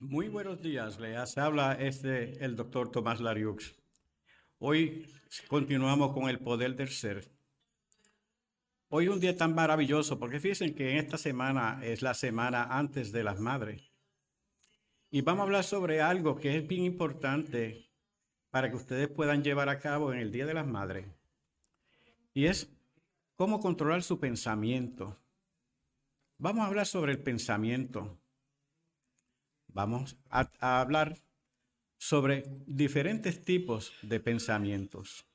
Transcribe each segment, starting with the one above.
Muy buenos días, les habla este el doctor Tomás Lariux. Hoy continuamos con el poder del ser. Hoy un día tan maravilloso, porque fíjense que esta semana es la semana antes de las madres. Y vamos a hablar sobre algo que es bien importante para que ustedes puedan llevar a cabo en el Día de las Madres. Y es cómo controlar su pensamiento. Vamos a hablar sobre el pensamiento. Vamos a, hablar sobre diferentes tipos de pensamientos.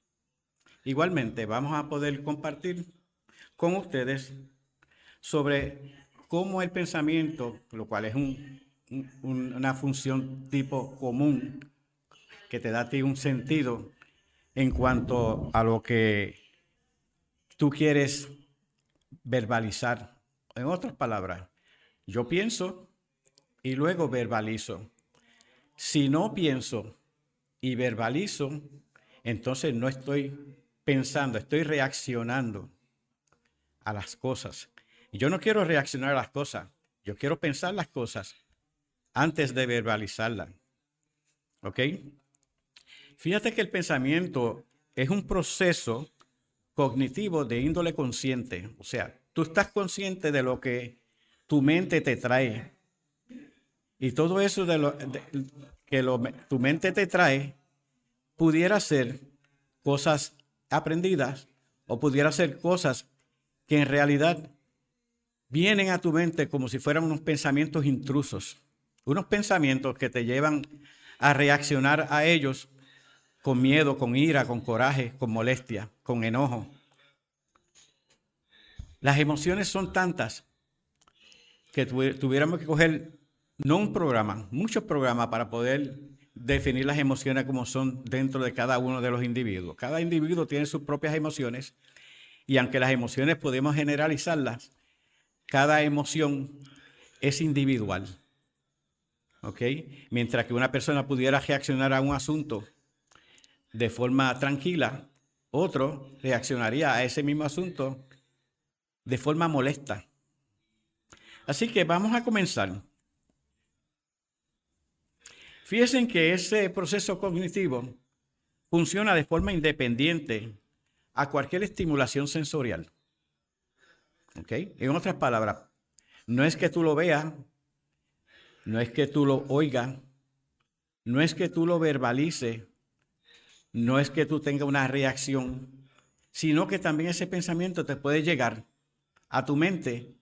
Igualmente, vamos a poder compartir con ustedes sobre cómo el pensamiento, lo cual es una función tipo común que te da a ti un sentido en cuanto a lo que tú quieres verbalizar. En otras palabras, yo pienso y luego verbalizo. Si no pienso y verbalizo, entonces no estoy pensando, estoy reaccionando a las cosas. Yo no quiero reaccionar a las cosas, yo quiero pensar las cosas antes de verbalizarlas. ¿Ok? Fíjate que el pensamiento es un proceso cognitivo de índole consciente. O sea, tú estás consciente de lo que tu mente te trae y todo eso de lo, que tu mente te trae pudiera ser cosas aprendidas o pudiera ser cosas que en realidad vienen a tu mente como si fueran unos pensamientos intrusos, unos pensamientos que te llevan a reaccionar a ellos con miedo, con ira, con coraje, con molestia, con enojo. Las emociones son tantas que tuviéramos que coger no un programa, muchos programas para poder definir las emociones como son dentro de cada uno de los individuos. Cada individuo tiene sus propias emociones y aunque las emociones podemos generalizarlas, cada emoción es individual. ¿Ok? Mientras que una persona pudiera reaccionar a un asunto de forma tranquila, otro reaccionaría a ese mismo asunto de forma molesta. Así que vamos a comenzar. Fíjense que ese proceso cognitivo funciona de forma independiente a cualquier estimulación sensorial. ¿Ok? En otras palabras, no es que tú lo veas, no es que tú lo oigas, no es que tú lo verbalices, no es que tú tengas una reacción, sino que también ese pensamiento te puede llegar a tu mente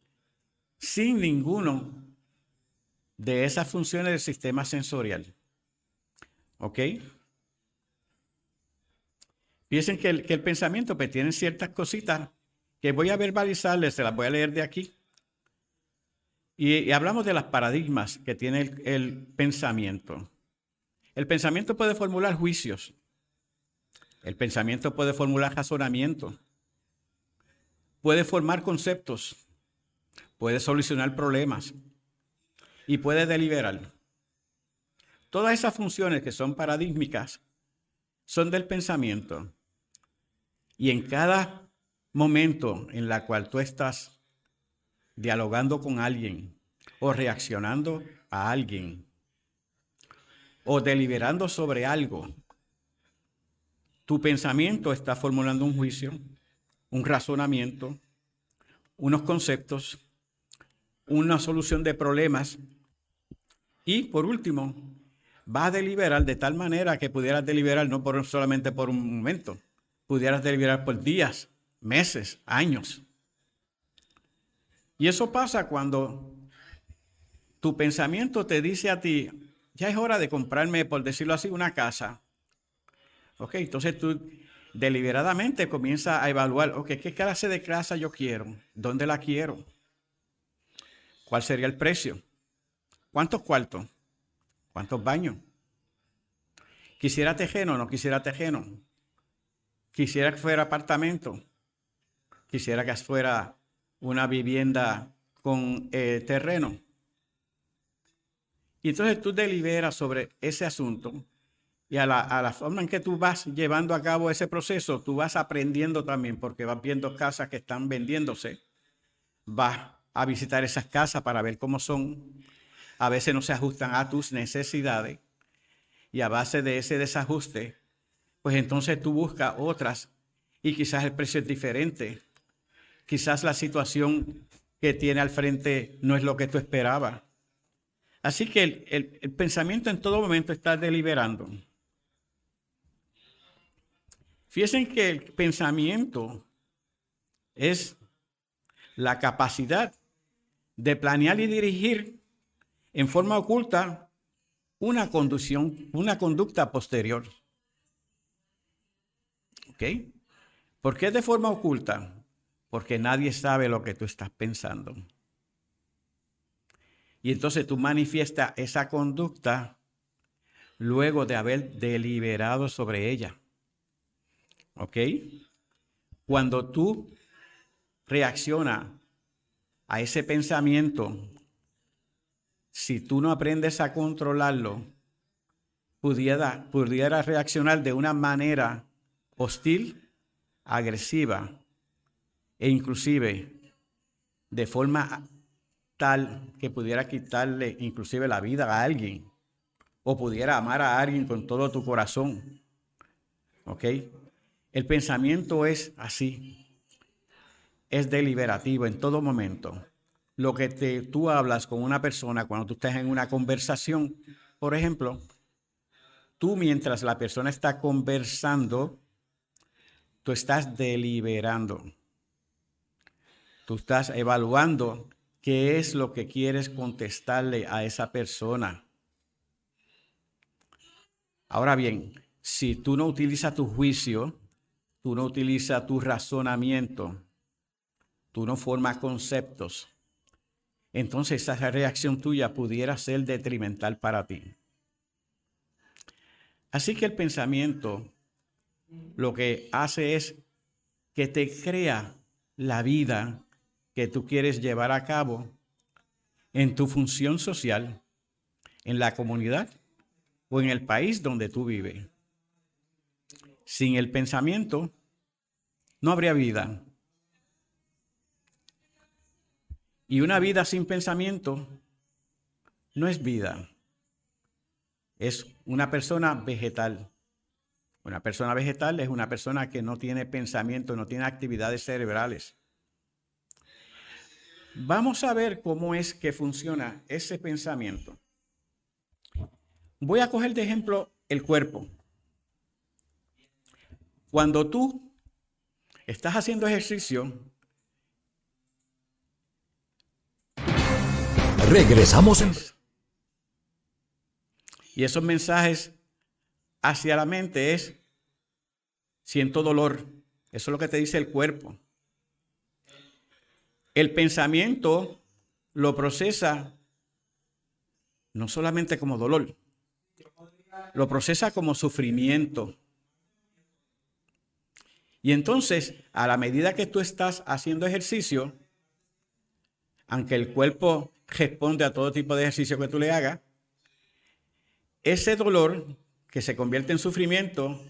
sin ninguno de esas funciones del sistema sensorial. ¿Ok? Piensen que el, pensamiento pues, tiene ciertas cositas que voy a verbalizarles, se las voy a leer de aquí. Y, hablamos de las paradigmas que tiene el, el pensamiento. El pensamiento puede formular juicios. El pensamiento puede formular razonamiento. Puede formar conceptos. Puede solucionar problemas. Y puede deliberar. Todas esas funciones que son paradigmáticas son del pensamiento. Y en cada momento en la cual tú estás dialogando con alguien o reaccionando a alguien o deliberando sobre algo, tu pensamiento está formulando un juicio, un razonamiento, unos conceptos, una solución de problemas y por último, va a deliberar de tal manera que pudieras deliberar no por, solamente por un momento, pudieras deliberar por días, meses, años. Y eso pasa cuando tu pensamiento te dice a ti, ya es hora de comprarme, por decirlo así, una casa. Ok, entonces tú deliberadamente comienzas a evaluar, ok, ¿qué clase de casa yo quiero? ¿Dónde la quiero? ¿Cuál sería el precio? ¿Cuántos cuartos? ¿Cuántos baños? ¿Quisiera tejeno o no quisiera tejeno? ¿Quisiera que fuera apartamento? ¿Quisiera que fuera una vivienda con eh, terreno? Y entonces tú deliberas sobre ese asunto y a la, a la, forma en que tú vas llevando a cabo ese proceso, tú vas aprendiendo también porque vas viendo casas que están vendiéndose, vas a visitar esas casas para ver cómo son, a veces no se ajustan a tus necesidades y a base de ese desajuste, pues entonces tú buscas otras y quizás el precio es diferente. Quizás la situación que tiene al frente no es lo que tú esperabas. Así que el, pensamiento en todo momento está deliberando. Fíjense que el pensamiento es la capacidad de planear y dirigir en forma oculta una conducción, una conducta posterior. ¿Ok? ¿Por qué de forma oculta? Porque nadie sabe lo que tú estás pensando. Y entonces tú manifiestas esa conducta luego de haber deliberado sobre ella. ¿Ok? Cuando tú reaccionas a ese pensamiento, si tú no aprendes a controlarlo, pudiera, pudiera reaccionar de una manera hostil, agresiva e inclusive de forma tal que pudiera quitarle inclusive la vida a alguien o pudiera amar a alguien con todo tu corazón. ¿Ok? El pensamiento es así, es deliberativo en todo momento. Lo que te, tú hablas con una persona cuando tú estás en una conversación, por ejemplo, tú mientras la persona está conversando, tú estás deliberando. Tú estás evaluando qué es lo que quieres contestarle a esa persona. Ahora bien, si tú no utilizas tu juicio, tú no utilizas tu razonamiento, tú no formas conceptos, entonces esa reacción tuya pudiera ser detrimental para ti. Así que el pensamiento lo que hace es que te crea la vida que tú quieres llevar a cabo en tu función social, en la comunidad o en el país donde tú vives. Sin el pensamiento, no habría vida. Y una vida sin pensamiento no es vida. Es una persona vegetal. Una persona vegetal es una persona que no tiene pensamiento, no tiene actividades cerebrales. Vamos a ver cómo es que funciona ese pensamiento. Voy a coger de ejemplo el cuerpo. Cuando tú estás haciendo ejercicio. Regresamos en... Y esos mensajes hacia la mente es, siento dolor. Eso es lo que te dice el cuerpo. El pensamiento lo procesa no solamente como dolor, lo procesa como sufrimiento. Y entonces, a la medida que tú estás haciendo ejercicio, aunque el cuerpo responde a todo tipo de ejercicio que tú le hagas, ese dolor que se convierte en sufrimiento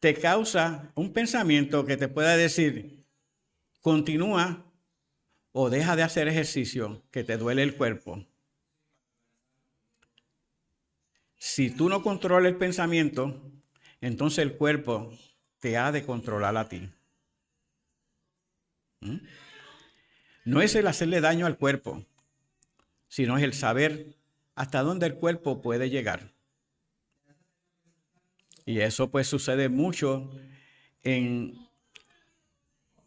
te causa un pensamiento que te pueda decir, continúa o deja de hacer ejercicio, que te duele el cuerpo. Si tú no controlas el pensamiento, entonces el cuerpo te ha de controlar a ti. ¿Mm? No es el hacerle daño al cuerpo, sino es el saber hasta dónde el cuerpo puede llegar. Y eso pues sucede mucho en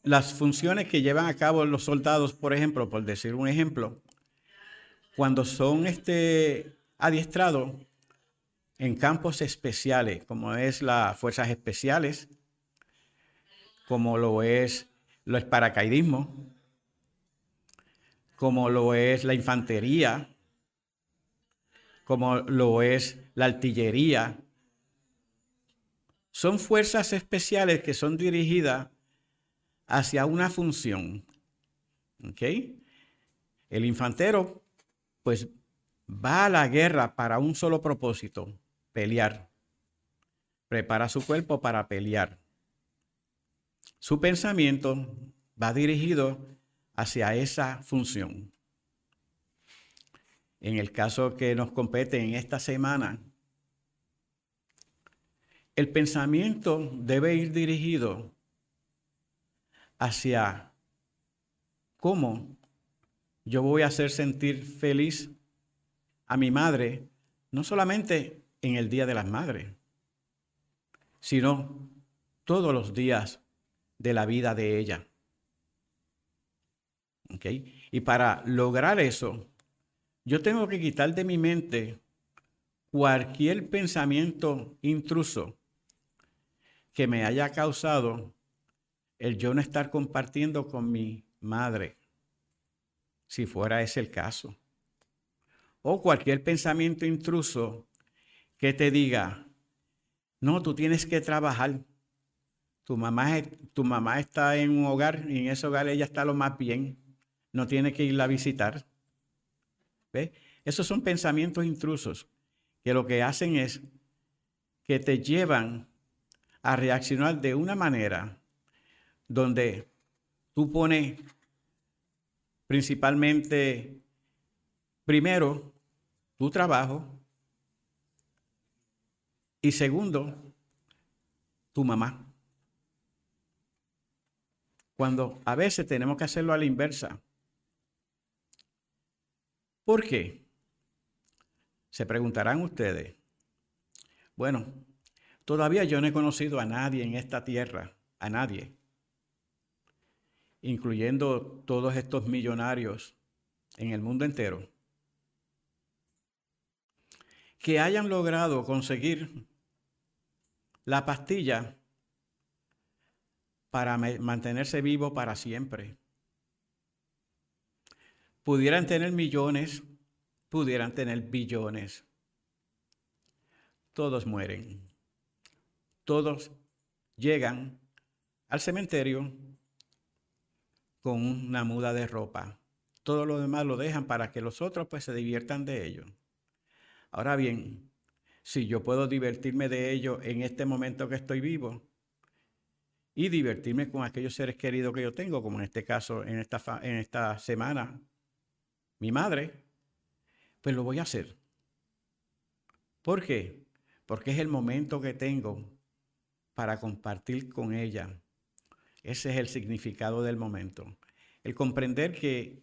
las funciones que llevan a cabo los soldados, por ejemplo, por decir un ejemplo, cuando son este, adiestrados en campos especiales, como es las fuerzas especiales, como lo es el paracaidismo, como lo es la infantería, como lo es la artillería. Son fuerzas especiales que son dirigidas hacia una función. El infantero, pues, va a la guerra para un solo propósito, pelear. Prepara su cuerpo para pelear. Su pensamiento va dirigido hacia esa función. en el caso que nos compete en esta semana, el pensamiento debe ir dirigido hacia cómo yo voy a hacer sentir feliz a mi madre, no solamente en el Día de las Madres, sino todos los días de la vida de ella. Y para lograr eso, yo tengo que quitar de mi mente cualquier pensamiento intruso que me haya causado el yo no estar compartiendo con mi madre, si fuera ese el caso. O cualquier pensamiento intruso que te diga, no, tú tienes que trabajar. Tu mamá, tu mamá está en un hogar y en ese hogar ella está lo más bien. No tiene que irla a visitar. ¿Ve? Esos son pensamientos intrusos que lo que hacen es que te llevan a reaccionar de una manera donde tú pones principalmente, primero, tu trabajo y segundo, tu mamá. Cuando a veces tenemos que hacerlo a la inversa. ¿Por qué? Se preguntarán ustedes. Bueno, todavía yo no he conocido a nadie en esta tierra, a nadie, incluyendo todos estos millonarios en el mundo entero, que hayan logrado conseguir la pastilla para mantenerse vivo para siempre. Pudieran tener millones, pudieran tener billones. Todos mueren. Todos llegan al cementerio con una muda de ropa. Todo lo demás lo dejan para que los otros pues se diviertan de ello. Ahora bien, si yo puedo divertirme de ello en este momento que estoy vivo y divertirme con aquellos seres queridos que yo tengo, como en este caso, en esta, en esta semana, mi madre, pues lo voy a hacer. ¿Por qué? Porque es el momento que tengo para compartir con ella. Ese es el significado del momento. El comprender que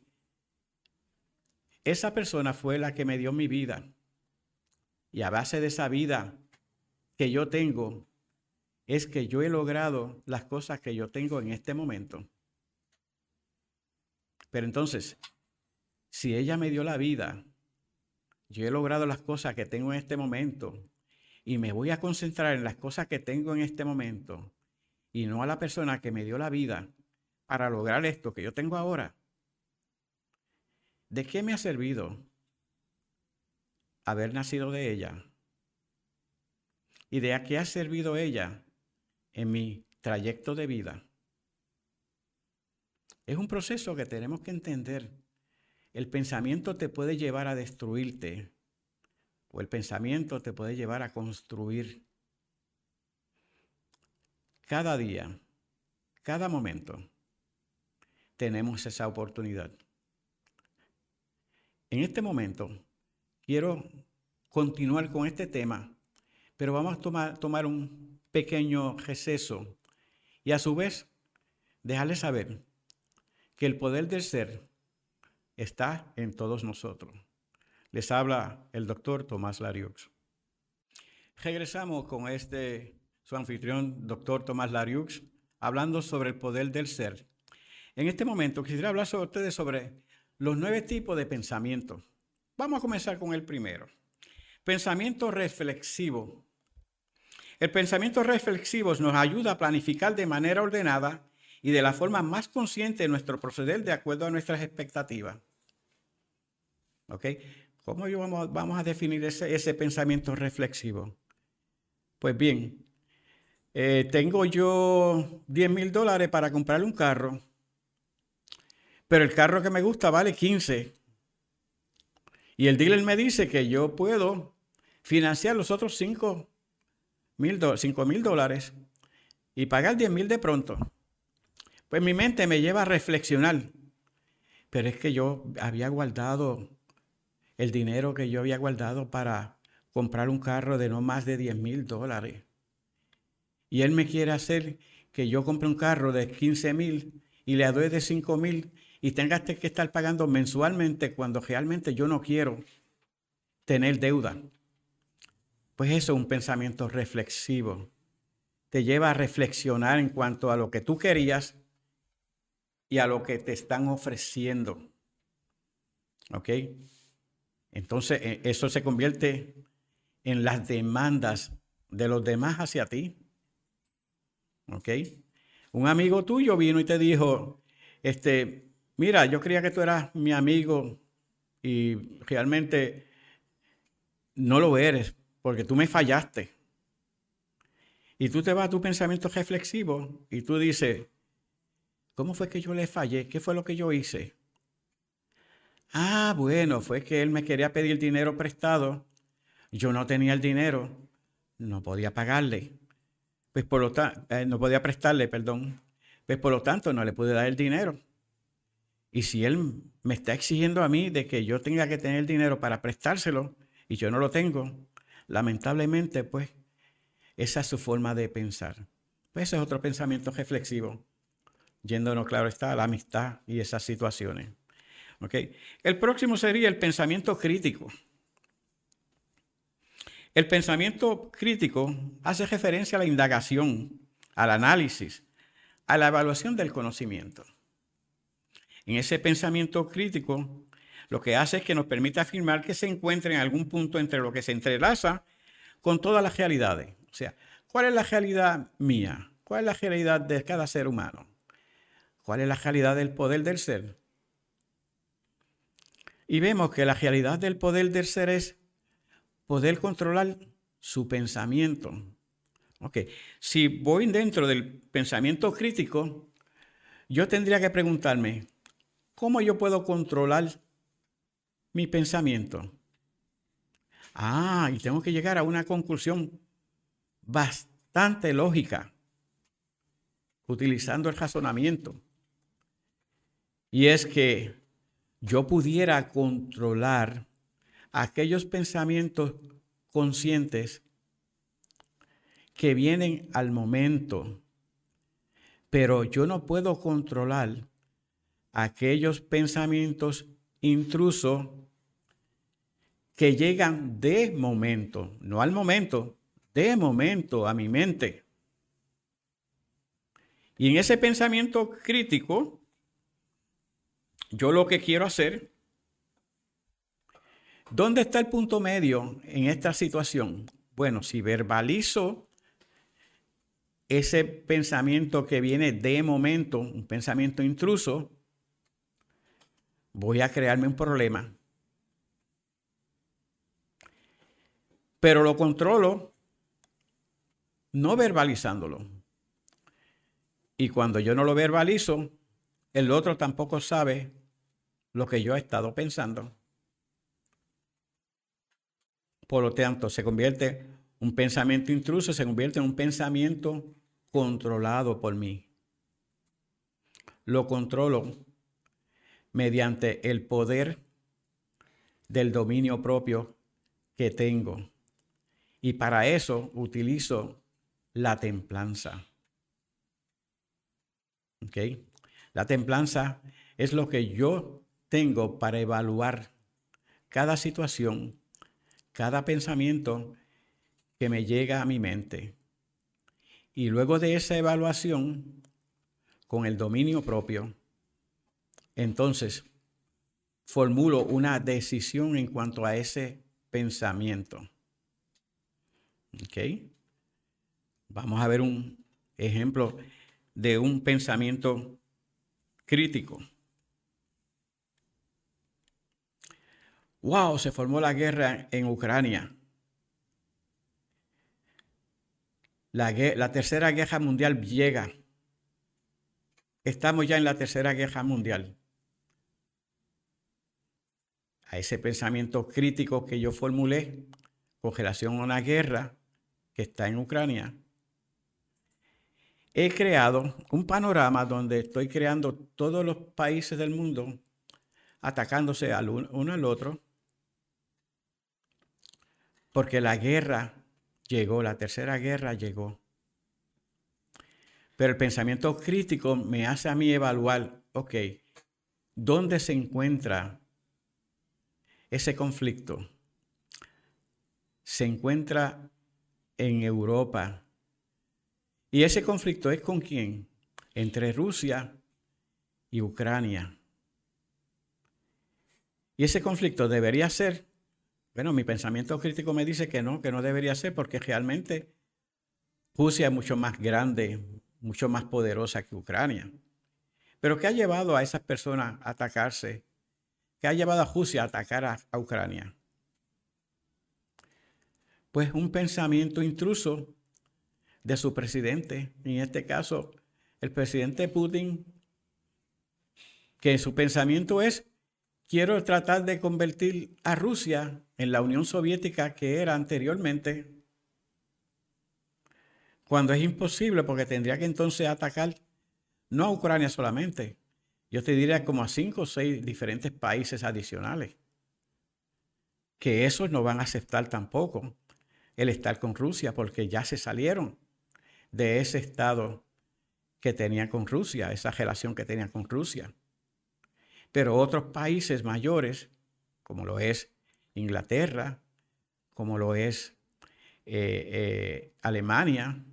esa persona fue la que me dio mi vida. Y a base de esa vida que yo tengo, es que yo he logrado las cosas que yo tengo en este momento. Pero entonces, si ella me dio la vida, yo he logrado las cosas que tengo en este momento y me voy a concentrar en las cosas que tengo en este momento y no a la persona que me dio la vida para lograr esto que yo tengo ahora. ¿De qué me ha servido haber nacido de ella? ¿Y de a qué ha servido ella en mi trayecto de vida? Es un proceso que tenemos que entender el pensamiento te puede llevar a destruirte o el pensamiento te puede llevar a construir. Cada día, cada momento, tenemos esa oportunidad. En este momento, quiero continuar con este tema, pero vamos a tomar, tomar un pequeño receso y a su vez dejarles saber que el poder del ser está en todos nosotros. Les habla el doctor Tomás Lariux. Regresamos con este, su anfitrión, doctor Tomás Lariux, hablando sobre el poder del ser. En este momento quisiera hablar sobre ustedes sobre los nueve tipos de pensamiento. Vamos a comenzar con el primero. Pensamiento reflexivo. El pensamiento reflexivo nos ayuda a planificar de manera ordenada y de la forma más consciente nuestro proceder de acuerdo a nuestras expectativas. ¿Ok? ¿Cómo yo vamos, vamos a definir ese, ese, pensamiento reflexivo? Pues bien, eh, tengo yo 10 mil dólares para comprarle un carro, pero el carro que me gusta vale 15. Y el dealer me dice que yo puedo financiar los otros 5 mil dólares y pagar 10 mil de pronto. Pues mi mente me lleva a reflexionar. Pero es que yo había guardado el dinero que yo había guardado para comprar un carro de no más de 10 mil dólares. Y él me quiere hacer que yo compre un carro de 15 mil y le doy de 5 mil y tengas que estar pagando mensualmente cuando realmente yo no quiero tener deuda. Pues eso es un pensamiento reflexivo. Te lleva a reflexionar en cuanto a lo que tú querías y a lo que te están ofreciendo. ¿Ok? Entonces, e, eso se convierte en las demandas de los demás hacia ti. ¿Ok? Un amigo tuyo vino y te dijo, este, mira, yo creía que tú eras mi amigo y realmente no lo eres porque tú me fallaste. Y tú te vas a tu pensamiento reflexivo y tú dices, ¿cómo fue que yo le fallé? ¿Qué fue lo que yo hice? Ah, bueno, fue que él me quería pedir dinero prestado. Yo no tenía el dinero, no podía pagarle. Pues por lo tanto, eh, no podía prestarle, perdón. Pues por lo tanto, no le pude dar el dinero. Y si él me está exigiendo a mí de que yo tenga que tener el dinero para prestárselo y yo no lo tengo, lamentablemente, pues, esa es su forma de pensar. Pues ese es otro pensamiento reflexivo, yéndonos, claro está, a la amistad y esas situaciones. El próximo sería el pensamiento crítico. El pensamiento crítico hace referencia a la indagación, al análisis, a la evaluación del conocimiento. En ese pensamiento crítico, lo que hace es que nos permite afirmar que se encuentra en algún punto entre lo que se entrelaza con todas las realidades. O sea, ¿cuál es la realidad mía? ¿Cuál es la realidad de cada ser humano? ¿Cuál es la realidad del poder del ser? Y vemos que la realidad del poder del ser es poder controlar su pensamiento. Ok, si voy dentro del pensamiento crítico, yo tendría que preguntarme, ¿cómo yo puedo controlar mi pensamiento? Ah, y tengo que llegar a una conclusión bastante lógica, utilizando el razonamiento. Y es que yo pudiera controlar aquellos pensamientos conscientes que vienen al momento, pero yo no puedo controlar aquellos pensamientos intrusos que llegan de momento, no al momento, de momento a mi mente. Y en ese pensamiento crítico, yo lo que quiero hacer, ¿dónde está el punto medio en esta situación? Bueno, si verbalizo ese pensamiento que viene de momento, un pensamiento intruso, voy a crearme un problema. Pero lo controlo no verbalizándolo. Y cuando yo no lo verbalizo, el otro tampoco sabe lo que yo he estado pensando. Por lo tanto, se convierte un pensamiento intruso, se convierte en un pensamiento controlado por mí. Lo controlo mediante el poder del dominio propio que tengo. Y para eso utilizo la templanza. ¿Ok? La templanza es lo que yo tengo para evaluar cada situación, cada pensamiento que me llega a mi mente. Y luego de esa evaluación, con el dominio propio, entonces formulo una decisión en cuanto a ese pensamiento. Vamos a ver un ejemplo de un pensamiento crítico. Wow, se formó la guerra en Ucrania. La, tercera guerra mundial llega. Estamos ya en la tercera guerra mundial. A ese pensamiento crítico que yo formulé con relación a una guerra que está en Ucrania, he creado un panorama donde estoy creando todos los países del mundo atacándose uno al otro Porque la guerra llegó, la tercera guerra llegó. Pero el pensamiento crítico me hace a mí evaluar, ok, ¿dónde se encuentra ese conflicto? Se encuentra en Europa. ¿Y ese conflicto es con quién? Entre Rusia y Ucrania. Y ese conflicto debería ser, bueno, mi pensamiento crítico me dice que no, que no debería ser porque realmente Rusia es mucho más grande, mucho más poderosa que Ucrania. Pero ¿qué ha llevado a esas personas a atacarse? ¿Qué ha llevado a Rusia a atacar a, a Ucrania? Pues un pensamiento intruso de su presidente, en este caso el presidente Putin, que su pensamiento es, quiero tratar de convertir a Rusia en la Unión Soviética que era anteriormente, cuando es imposible porque tendría que entonces atacar no a Ucrania solamente, yo te diría como a cinco o seis diferentes países adicionales, que esos no van a aceptar tampoco el estar con Rusia porque ya se salieron de ese estado que tenían con Rusia, esa relación que tenían con Rusia. Pero otros países mayores, como lo es Inglaterra, como lo es eh, eh, Alemania,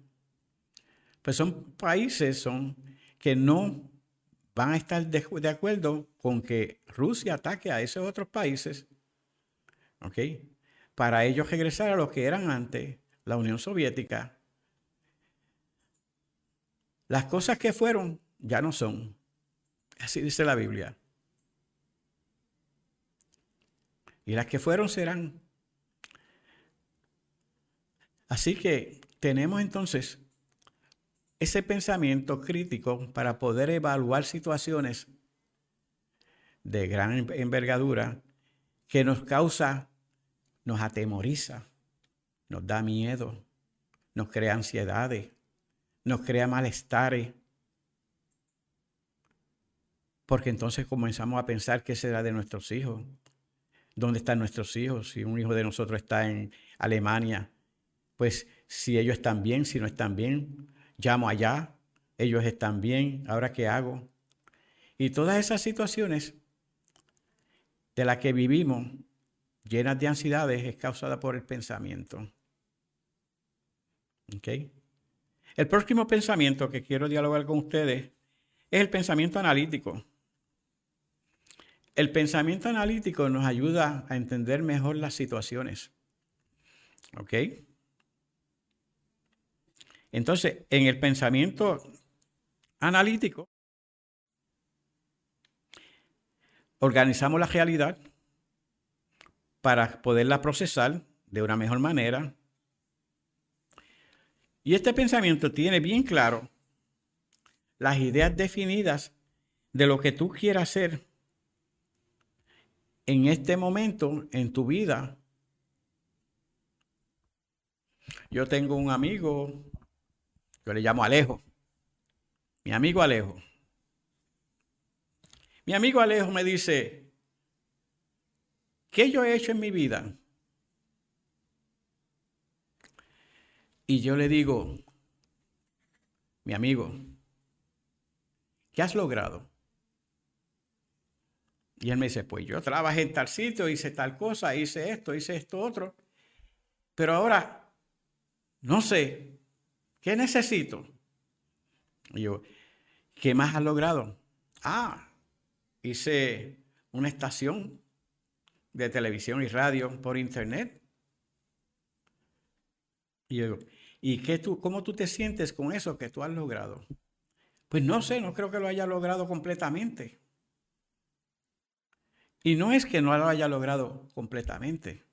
pues son países son, que no van a estar de, acuerdo con que Rusia ataque a esos otros países, ¿ok? Para ellos regresar a lo que eran antes la Unión Soviética. Las cosas que fueron ya no son. Así dice la Biblia. Y las que fueron serán. Así que tenemos entonces ese pensamiento crítico para poder evaluar situaciones de gran envergadura que nos causa, nos atemoriza, nos da miedo, nos crea ansiedades, nos crea malestares. Porque entonces comenzamos a pensar qué será de nuestros hijos, dónde están nuestros hijos, si un hijo de nosotros está en Alemania, pues si ellos están bien, si no están bien, llamo allá, ellos están bien, ahora qué hago. Y todas esas situaciones de las que vivimos, llenas de ansiedades, es causada por el pensamiento. El próximo pensamiento que quiero dialogar con ustedes es el pensamiento analítico. El pensamiento analítico nos ayuda a entender mejor las situaciones. ¿Ok? Entonces, en el pensamiento analítico, organizamos la realidad para poderla procesar de una mejor manera. Y este pensamiento tiene bien claro las ideas definidas de lo que tú quieras hacer en este momento en tu vida. Yo tengo un amigo yo le llamo Alejo. Mi amigo Alejo. Mi amigo Alejo me dice, ¿qué yo he hecho en mi vida? Y yo le digo, mi amigo, ¿qué has logrado? Y él me dice, pues yo trabajé en tal sitio, hice tal cosa, hice esto, hice esto otro. Pero ahora, no sé, ¿Qué necesito? Y yo, ¿qué más has logrado? Ah, hice una estación de televisión y radio por internet. Y yo digo, ¿y qué tú, cómo tú te sientes con eso que tú has logrado? Pues no sé, no creo que lo haya logrado completamente. Y no es que no lo haya logrado completamente.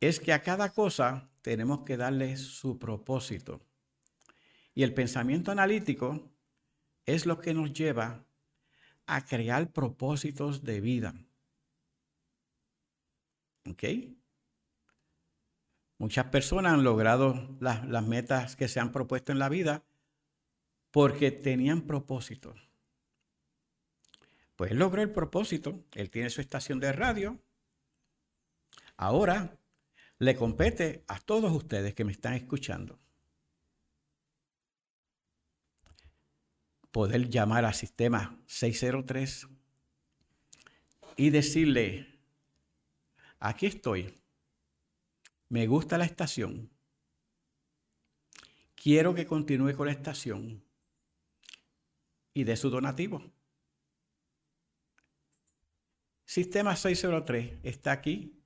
Es que a cada cosa tenemos que darle su propósito. Y el pensamiento analítico es lo que nos lleva a crear propósitos de vida. ¿Ok? Muchas personas han logrado las, metas que se han propuesto en la vida porque tenían propósito. Pues él logró el propósito, él tiene su estación de radio, Ahora le compete a todos ustedes que me están escuchando poder llamar al sistema 603 y decirle, aquí estoy, me gusta la estación, quiero que continúe con la estación y de su donativo. Sistema 603 está aquí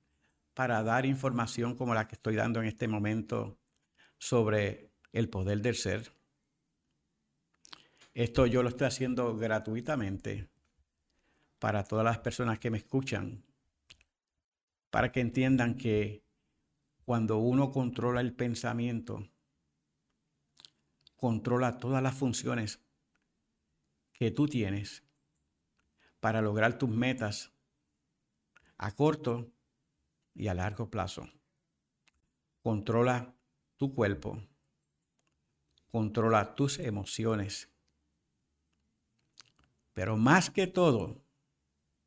para dar información como la que estoy dando en este momento sobre el poder del ser esto yo lo estoy haciendo gratuitamente para todas las personas que me escuchan, para que entiendan que cuando uno controla el pensamiento, controla todas las funciones que tú tienes para lograr tus metas a corto y a largo plazo. Controla tu cuerpo, controla tus emociones, pero más que todo,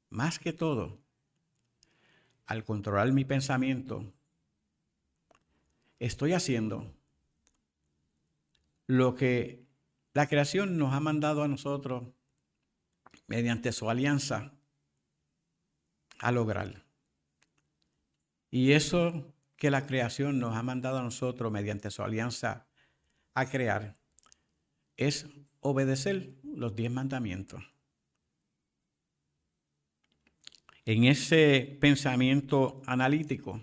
más que todo, al controlar mi pensamiento, estoy haciendo lo que la creación nos ha mandado a nosotros mediante su alianza a lograr. Y eso que la creación nos ha mandado a nosotros mediante su alianza a crear es obedecer los diez mandamientos. en ese pensamiento analítico,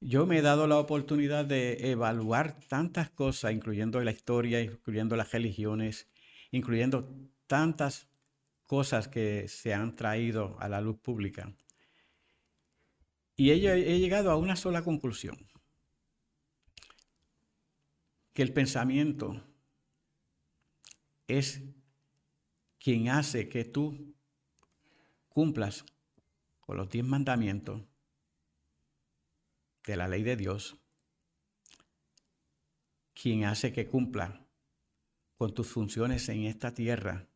yo me he dado la oportunidad de evaluar tantas cosas, incluyendo la historia, incluyendo las religiones, incluyendo tantas cosas que se han traído a la luz pública. Y he, llegado a una sola conclusión, que el pensamiento es quien hace que tú cumplas con los diez mandamientos de la ley de Dios, quien hace que cumpla con tus funciones en esta tierra,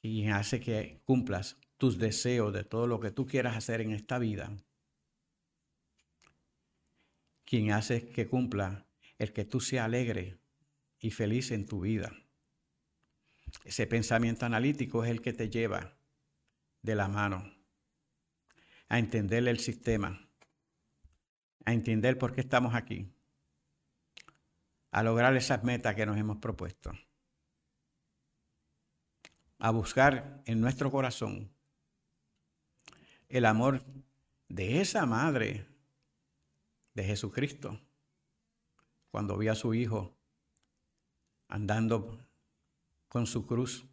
quien hace que cumplas tus deseos de todo lo que tú quieras hacer en esta vida, quien hace que cumpla el que tú seas alegre y feliz en tu vida. Ese pensamiento analítico es el que te lleva de la mano a entender el sistema, a entender por qué estamos aquí, a lograr esas metas que nos hemos propuesto, a buscar en nuestro corazón el amor de esa madre de Jesucristo cuando vio a su hijo andando con su cruz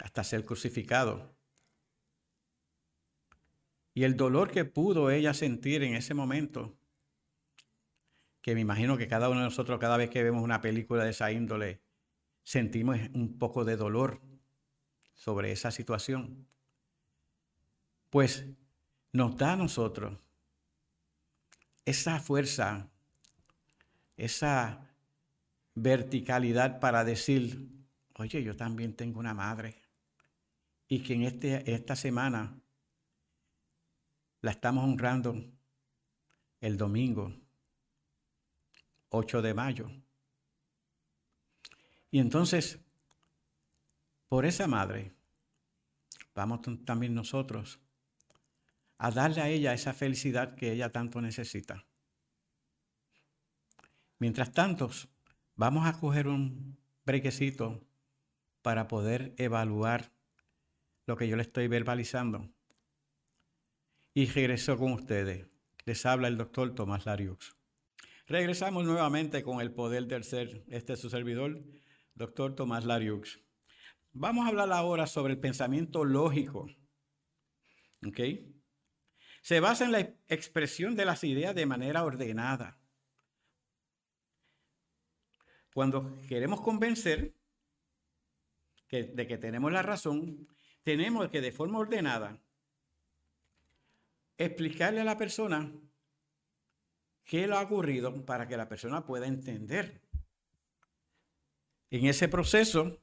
hasta ser crucificado. Y el dolor que pudo ella sentir en ese momento, que me imagino que cada uno de nosotros, cada vez que vemos una película de esa índole, sentimos un poco de dolor sobre esa situación. Pues nos da a nosotros esa fuerza, esa verticalidad para decir, oye, yo también tengo una madre y que en este, esta semana la estamos honrando el domingo 8 de mayo. Y entonces, por esa madre, vamos también nosotros a darle a ella esa felicidad que ella tanto necesita. Mientras tanto, vamos a coger un brequecito para poder evaluar lo que yo le estoy verbalizando. Y regreso con ustedes. Les habla el doctor Tomás Lariux. Regresamos nuevamente con el poder del ser. Este es su servidor, doctor Tomás Lariux. Vamos a hablar ahora sobre el pensamiento lógico. ¿Ok? Se basa en la expresión de las ideas de manera ordenada. Cuando queremos convencer, de que tenemos la razón, tenemos que de forma ordenada explicarle a la persona qué le ha ocurrido para que la persona pueda entender. En ese proceso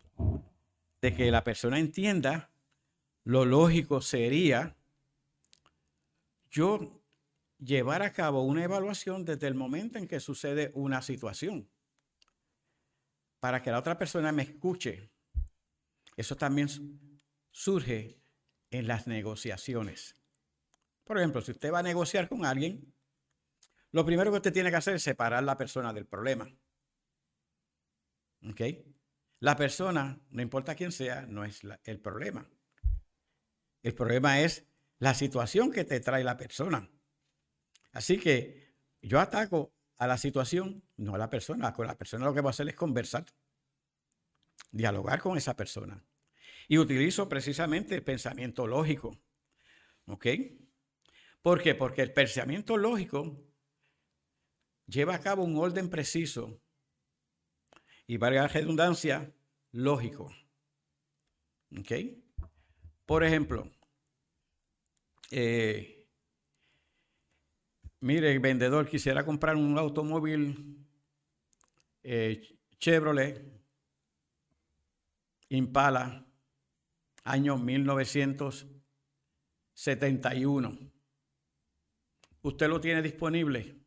de que la persona entienda, lo lógico sería yo llevar a cabo una evaluación desde el momento en que sucede una situación, para que la otra persona me escuche. Eso también surge en las negociaciones. Por ejemplo, si usted va a negociar con alguien, lo primero que usted tiene que hacer es separar la persona del problema. ¿Ok? La persona, no importa quién sea, no es el problema. El problema es la situación que te trae la persona. Así que yo ataco a la situación, no a la persona. Con la persona lo que voy a hacer es conversar, dialogar con esa persona. Y utilizo precisamente el pensamiento lógico. ¿Ok? ¿Por qué? Porque el pensamiento lógico lleva a cabo un orden preciso y, valga la redundancia, lógico. ¿Ok? Por ejemplo, eh, mire, el vendedor quisiera comprar un automóvil eh, Chevrolet Impala, año 1971. ¿Usted lo tiene disponible?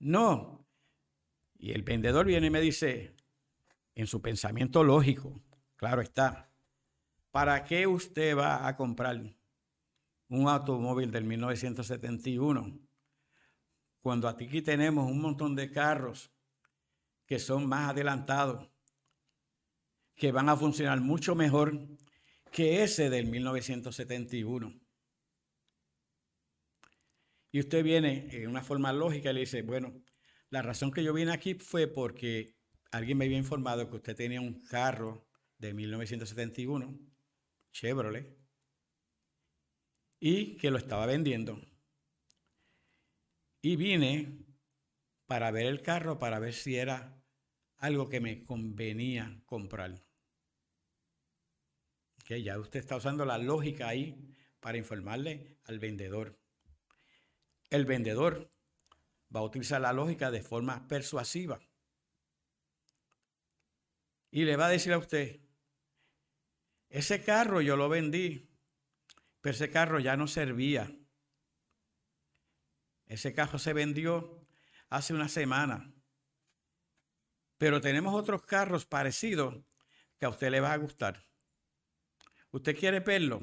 No. Y el vendedor viene y me dice, en su pensamiento lógico, claro está, ¿Para qué usted va a comprar un automóvil del 1971 cuando aquí tenemos un montón de carros que son más adelantados, que van a funcionar mucho mejor que ese del 1971? Y usted viene en una forma lógica y le dice, bueno, la razón que yo vine aquí fue porque alguien me había informado que usted tenía un carro de 1971 Chevrolet y que lo estaba vendiendo. Y vine para ver el carro, para ver si era algo que me convenía comprar. Que ya usted está usando la lógica ahí para informarle al vendedor. El vendedor va a utilizar la lógica de forma persuasiva. Y le va a decir a usted, ese carro yo lo vendí, pero ese carro ya no servía. Ese carro se vendió hace una semana. Pero tenemos otros carros parecidos que a usted le va a gustar. ¿Usted quiere verlo?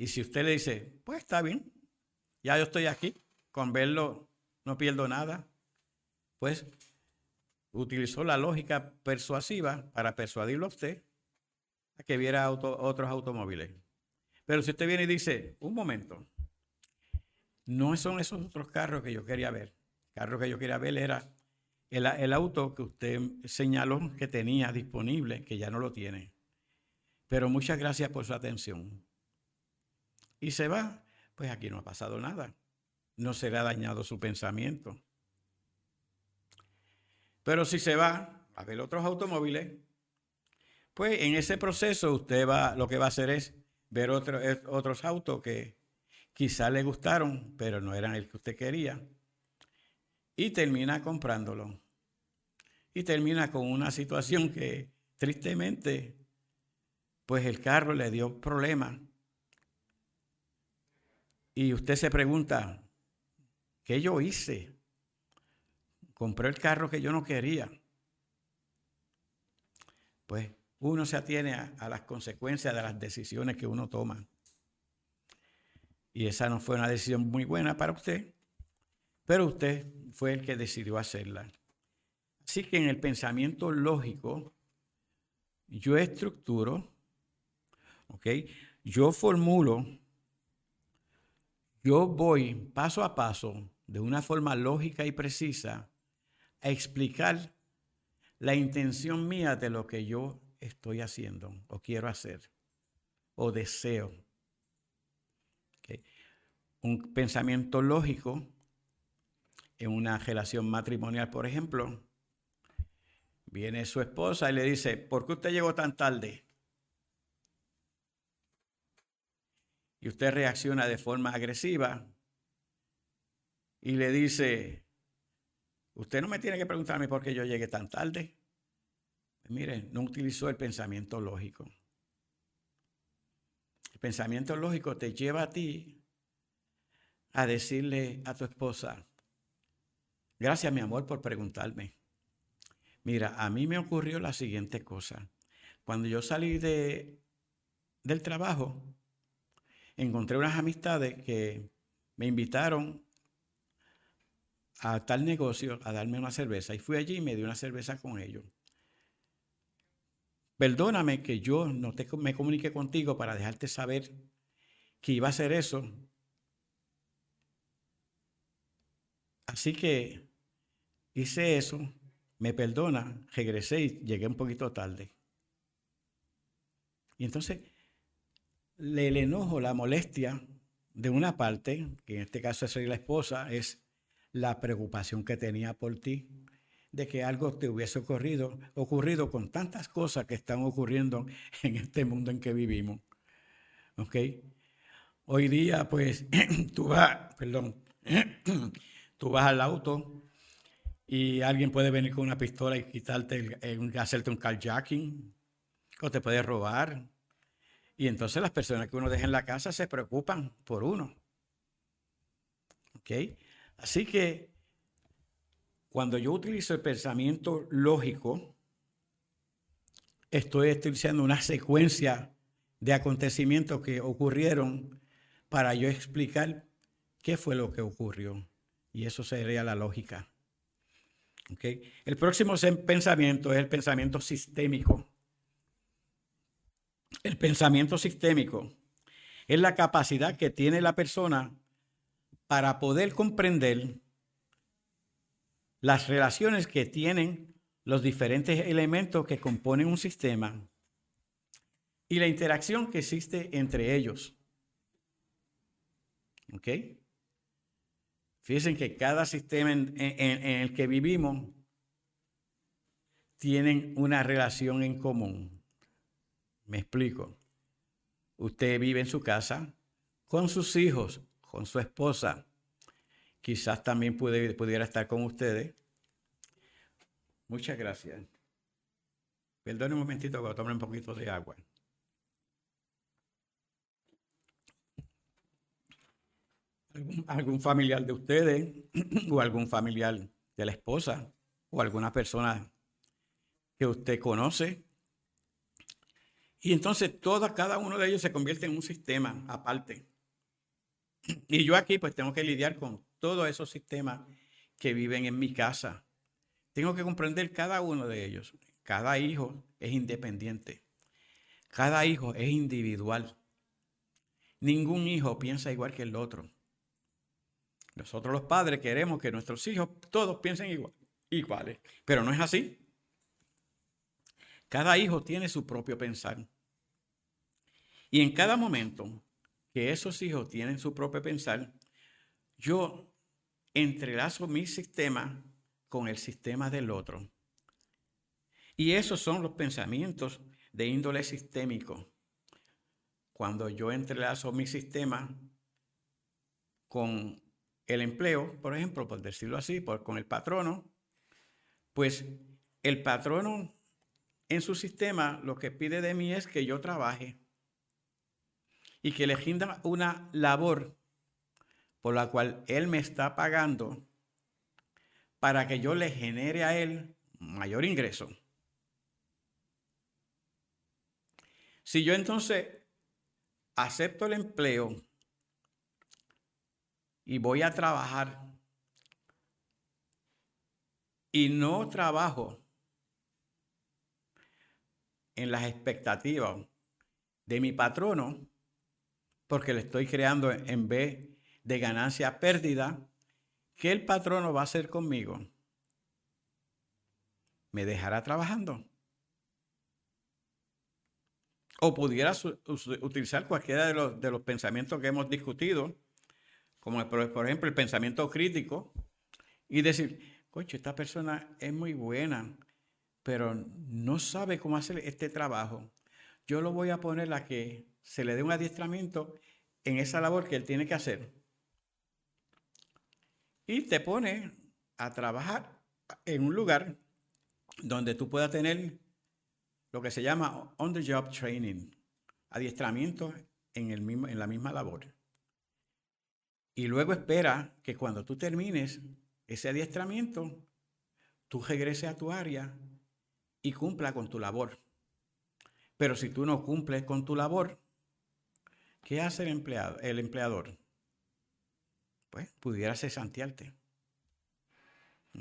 Y si usted le dice, pues está bien, ya yo estoy aquí, con verlo no pierdo nada, pues utilizó la lógica persuasiva para persuadirlo a usted a que viera otros automóviles. Pero si usted viene y dice, un momento, no son esos otros carros que yo quería ver. El carro que yo quería ver era el, el auto que usted señaló que tenía disponible, que ya no lo tiene. Pero muchas gracias por su atención. Y se va, pues aquí no ha pasado nada. No se le ha dañado su pensamiento. Pero si se va a ver otros automóviles, pues en ese proceso usted va, lo que va a hacer es ver eh, otros autos que quizá le gustaron, pero no eran el que usted quería. Y termina comprándolo. Y termina con una situación que tristemente, pues el carro le dio problemas. Y usted se pregunta, ¿qué yo hice? compré el carro que yo no quería. Pues uno se atiene a, las consecuencias de las decisiones que uno toma. Y esa no fue una decisión muy buena para usted, pero usted fue el que decidió hacerla. Así que en el pensamiento lógico, yo estructuro, ¿ok? Yo formulo, yo voy paso a paso, de una forma lógica y precisa, a explicar la intención mía de lo que yo estoy haciendo o quiero hacer o deseo. Un pensamiento lógico en una relación matrimonial, por ejemplo, viene su esposa y le dice, ¿por qué usted llegó tan tarde? Y usted reacciona de forma agresiva y le dice, Usted no me tiene que preguntarme por qué yo llegué tan tarde. Mire, no utilizó el pensamiento lógico. El pensamiento lógico te lleva a ti a decirle a tu esposa, gracias mi amor por preguntarme. Mira, a mí me ocurrió la siguiente cosa. Cuando yo salí de, del trabajo, encontré unas amistades que me invitaron a tal negocio a darme una cerveza y fui allí y me di una cerveza con ellos. Perdóname que yo no te, me comuniqué contigo para dejarte saber que iba a hacer eso. Así que hice eso, me perdona, regresé y llegué un poquito tarde. Y entonces el enojo, la molestia de una parte, que en este caso es la esposa, es la preocupación que tenía por ti, de que algo te hubiese ocurrido, ocurrido con tantas cosas que están ocurriendo en este mundo en que vivimos. ¿Ok? Hoy día, pues, tú vas, perdón, tú vas al auto y alguien puede venir con una pistola y quitarte, hacerte un carjacking, o te puede robar. Y entonces las personas que uno deja en la casa se preocupan por uno. ¿Ok? Así que cuando yo utilizo el pensamiento lógico, estoy utilizando una secuencia de acontecimientos que ocurrieron para yo explicar qué fue lo que ocurrió. Y eso sería la lógica. El próximo pensamiento es el pensamiento sistémico. El pensamiento sistémico es la capacidad que tiene la persona para poder comprender las relaciones que tienen los diferentes elementos que componen un sistema y la interacción que existe entre ellos. ¿Ok? Fíjense que cada sistema en, el que vivimos tienen una relación en común. Me explico. Usted vive en su casa con sus hijos, con su esposa. Quizás también pudiera estar con ustedes. Muchas gracias. Perdone un momentito que tome un poquito de agua. ¿Algún, familiar de ustedes o algún familiar de la esposa o alguna persona que usted conoce. Y entonces cada uno de ellos se convierte en un sistema aparte. Y yo aquí pues tengo que lidiar con todos esos sistemas que viven en mi casa. Tengo que comprender cada uno de ellos. Cada hijo es independiente. Cada hijo es individual. Ningún hijo piensa igual que el otro. Nosotros los padres queremos que nuestros hijos todos piensen igual, iguales, pero no es así. Cada hijo tiene su propio pensar. Y en cada momento que esos hijos tienen su propio pensar, yo entrelazo mi sistema con el sistema del otro. Y esos son los pensamientos de índole sistémico. Cuando yo entrelazo mi sistema con el empleo, por ejemplo, por decirlo así, por, con el patrono, pues el patrono en su sistema lo que pide de mí es que yo trabaje y que le rinda una labor por la cual Él me está pagando para que yo le genere a Él mayor ingreso. Si yo entonces acepto el empleo y voy a trabajar y no trabajo en las expectativas de mi patrono, porque le estoy creando en vez de ganancia pérdida, ¿qué el patrono va a hacer conmigo? ¿Me dejará trabajando? O pudiera utilizar cualquiera de los, de los pensamientos que hemos discutido, como por ejemplo el pensamiento crítico, y decir, coche, esta persona es muy buena, pero no sabe cómo hacer este trabajo. Yo lo voy a poner a que se le dé un adiestramiento en esa labor que él tiene que hacer. Y te pone a trabajar en un lugar donde tú puedas tener lo que se llama on-the-job training, adiestramiento en, el mismo, en la misma labor. Y luego espera que cuando tú termines ese adiestramiento, tú regreses a tu área y cumpla con tu labor. Pero si tú no cumples con tu labor, ¿qué hace el, empleado, el empleador? Pues pudiera cesantearte.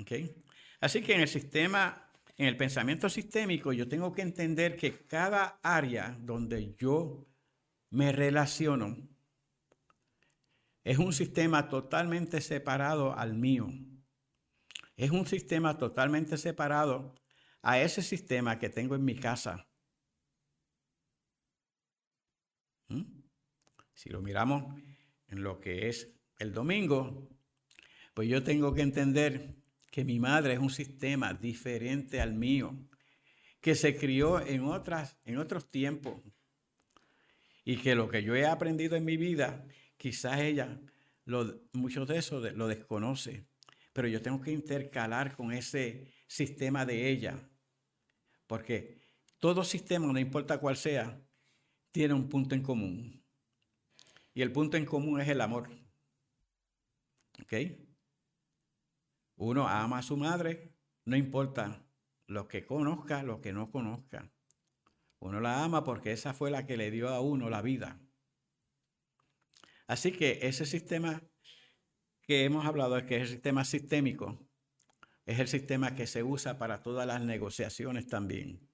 ¿Okay? Así que en el sistema, en el pensamiento sistémico, yo tengo que entender que cada área donde yo me relaciono es un sistema totalmente separado al mío. Es un sistema totalmente separado a ese sistema que tengo en mi casa. ¿Mm? Si lo miramos en lo que es el domingo, pues yo tengo que entender que mi madre es un sistema diferente al mío, que se crió en, otras, en otros tiempos y que lo que yo he aprendido en mi vida, quizás ella, lo, de eso lo desconoce, pero yo tengo que intercalar con ese sistema de ella, porque todo sistema, no importa cuál sea, tiene un punto en común. Y el punto en común es el amor. ¿Ok? Uno ama a su madre, no importa lo que conozca, lo que no conozca. Uno la ama porque esa fue la que le dio a uno la vida. Así que ese sistema que hemos hablado, es que es el sistema sistémico, es el sistema que se usa para todas las negociaciones también.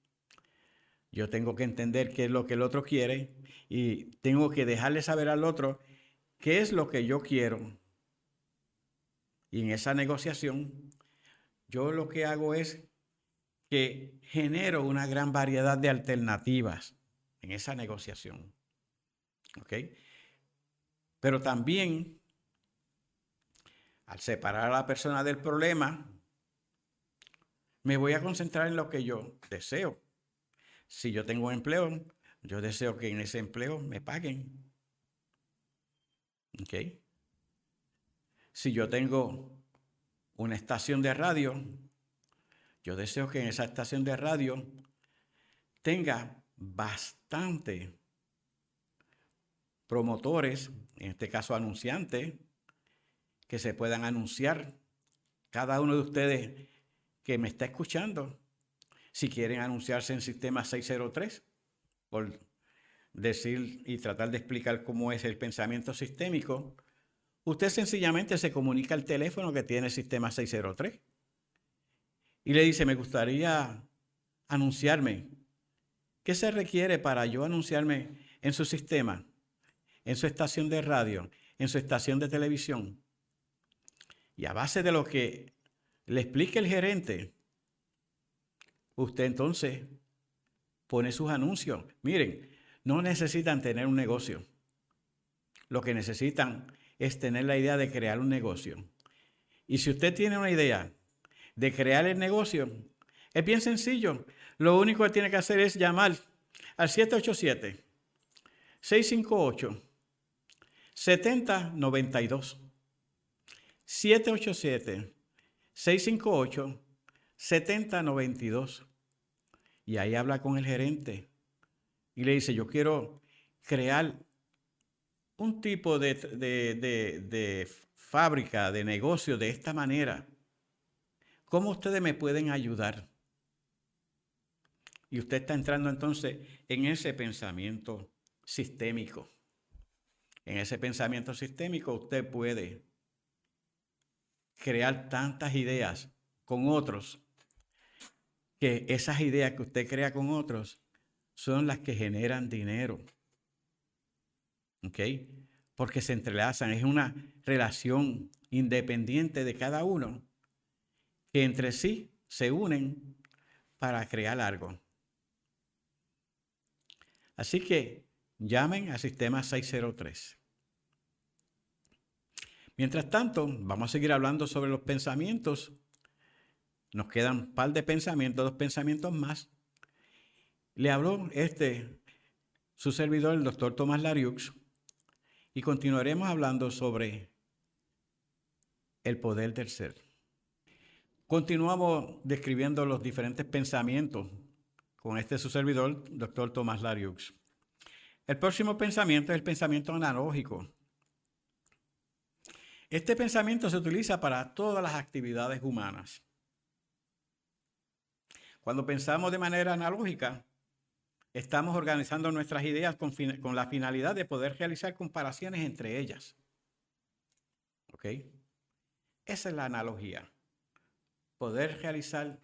Yo tengo que entender qué es lo que el otro quiere y tengo que dejarle saber al otro qué es lo que yo quiero y en esa negociación, yo lo que hago es que genero una gran variedad de alternativas en esa negociación. ¿Ok? Pero también, al separar a la persona del problema, me voy a concentrar en lo que yo deseo. Si yo tengo un empleo, yo deseo que en ese empleo me paguen. ¿Ok? Si yo tengo una estación de radio, yo deseo que en esa estación de radio tenga bastante promotores, en este caso anunciantes, que se puedan anunciar. Cada uno de ustedes que me está escuchando, si quieren anunciarse en sistema 603, por decir y tratar de explicar cómo es el pensamiento sistémico, Usted sencillamente se comunica al teléfono que tiene el sistema 603 y le dice, me gustaría anunciarme. ¿Qué se requiere para yo anunciarme en su sistema, en su estación de radio, en su estación de televisión? Y a base de lo que le explique el gerente, usted entonces pone sus anuncios. Miren, no necesitan tener un negocio. Lo que necesitan es tener la idea de crear un negocio. Y si usted tiene una idea de crear el negocio, es bien sencillo. Lo único que tiene que hacer es llamar al 787 658 7092. 787 658 7092. Y ahí habla con el gerente y le dice, yo quiero crear un tipo de, fábrica, de negocio de esta manera, ¿cómo ustedes me pueden ayudar? Y usted está entrando entonces en ese pensamiento sistémico. En ese pensamiento sistémico usted puede crear tantas ideas con otros que esas ideas que usted crea con otros son las que generan dinero. ¿ok? Porque se entrelazan, es una relación independiente de cada uno que entre sí se unen para crear algo. Así que llamen al sistema 603. Mientras tanto, vamos a seguir hablando sobre los pensamientos. Nos quedan un par de pensamientos, dos pensamientos más. Le habló este, su servidor, el doctor Tomás Lariux, y continuaremos hablando sobre el poder del ser. Continuamos describiendo los diferentes pensamientos con este su servidor, doctor Tomás Lariux. El próximo pensamiento es el pensamiento analógico. Este pensamiento se utiliza para todas las actividades humanas. Cuando pensamos de manera analógica, estamos organizando nuestras ideas con, la finalidad de poder realizar comparaciones entre ellas. ¿Ok? Esa es la analogía. Poder realizar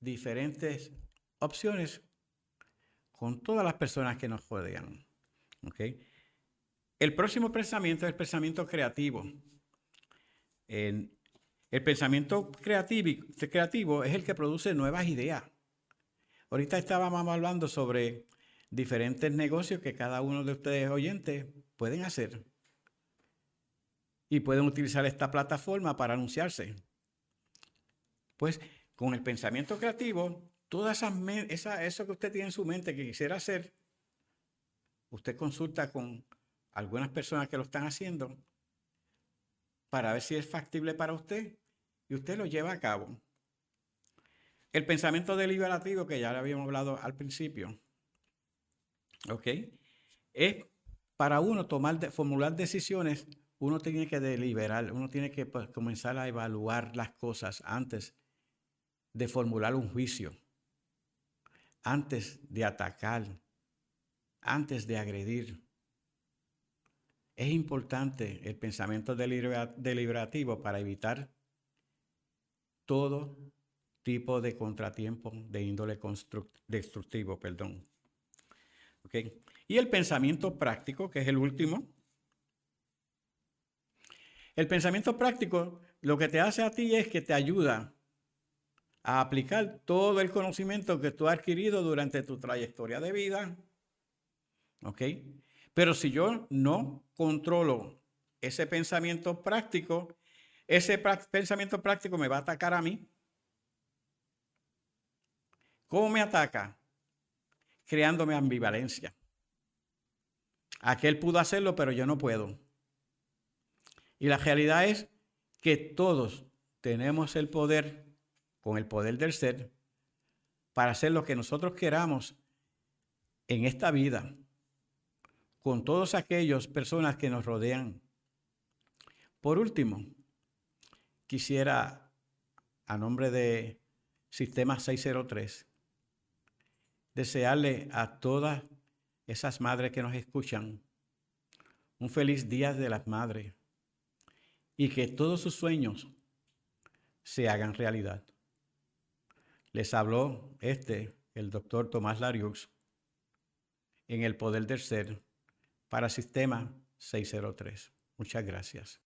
diferentes opciones con todas las personas que nos rodean. ¿Okay? El próximo pensamiento es el pensamiento creativo. el pensamiento creativo, es el que produce nuevas ideas. Ahorita estábamos hablando sobre diferentes negocios que cada uno de ustedes oyentes pueden hacer. Y pueden utilizar esta plataforma para anunciarse. Pues con el pensamiento creativo Todas esas, esa, eso que usted tiene en su mente que quisiera hacer, usted consulta con algunas personas que lo están haciendo para ver si es factible para usted y usted lo lleva a cabo. El pensamiento deliberativo que ya le habíamos hablado al principio, ¿ok? Es para uno tomar, formular decisiones, uno tiene que deliberar, uno tiene que pues, comenzar a evaluar las cosas antes de formular un juicio antes de atacar, antes de agredir. Es importante el pensamiento deliberativo para evitar todo tipo de contratiempo de índole destructivo. Perdón. Y el pensamiento práctico, que es el último. El pensamiento práctico lo que te hace a ti es que te ayuda a aplicar todo el conocimiento que tú has adquirido durante tu trayectoria de vida. ¿Ok? Pero si yo no controlo ese pensamiento práctico, ese pensamiento práctico me va a atacar a mí. ¿Cómo me ataca? Creándome ambivalencia. Aquel pudo hacerlo, pero yo no puedo. Y la realidad es que todos tenemos el poder con el poder del ser para hacer lo que nosotros queramos en esta vida con todos aquellos personas que nos rodean. Por último, quisiera, a nombre de Sistema 603, desearle a todas esas madres que nos escuchan un feliz día de las madres y que todos sus sueños se hagan realidad. Les habló este, el doctor Tomás Lariux, en el poder del ser para Sistema 603. Muchas gracias.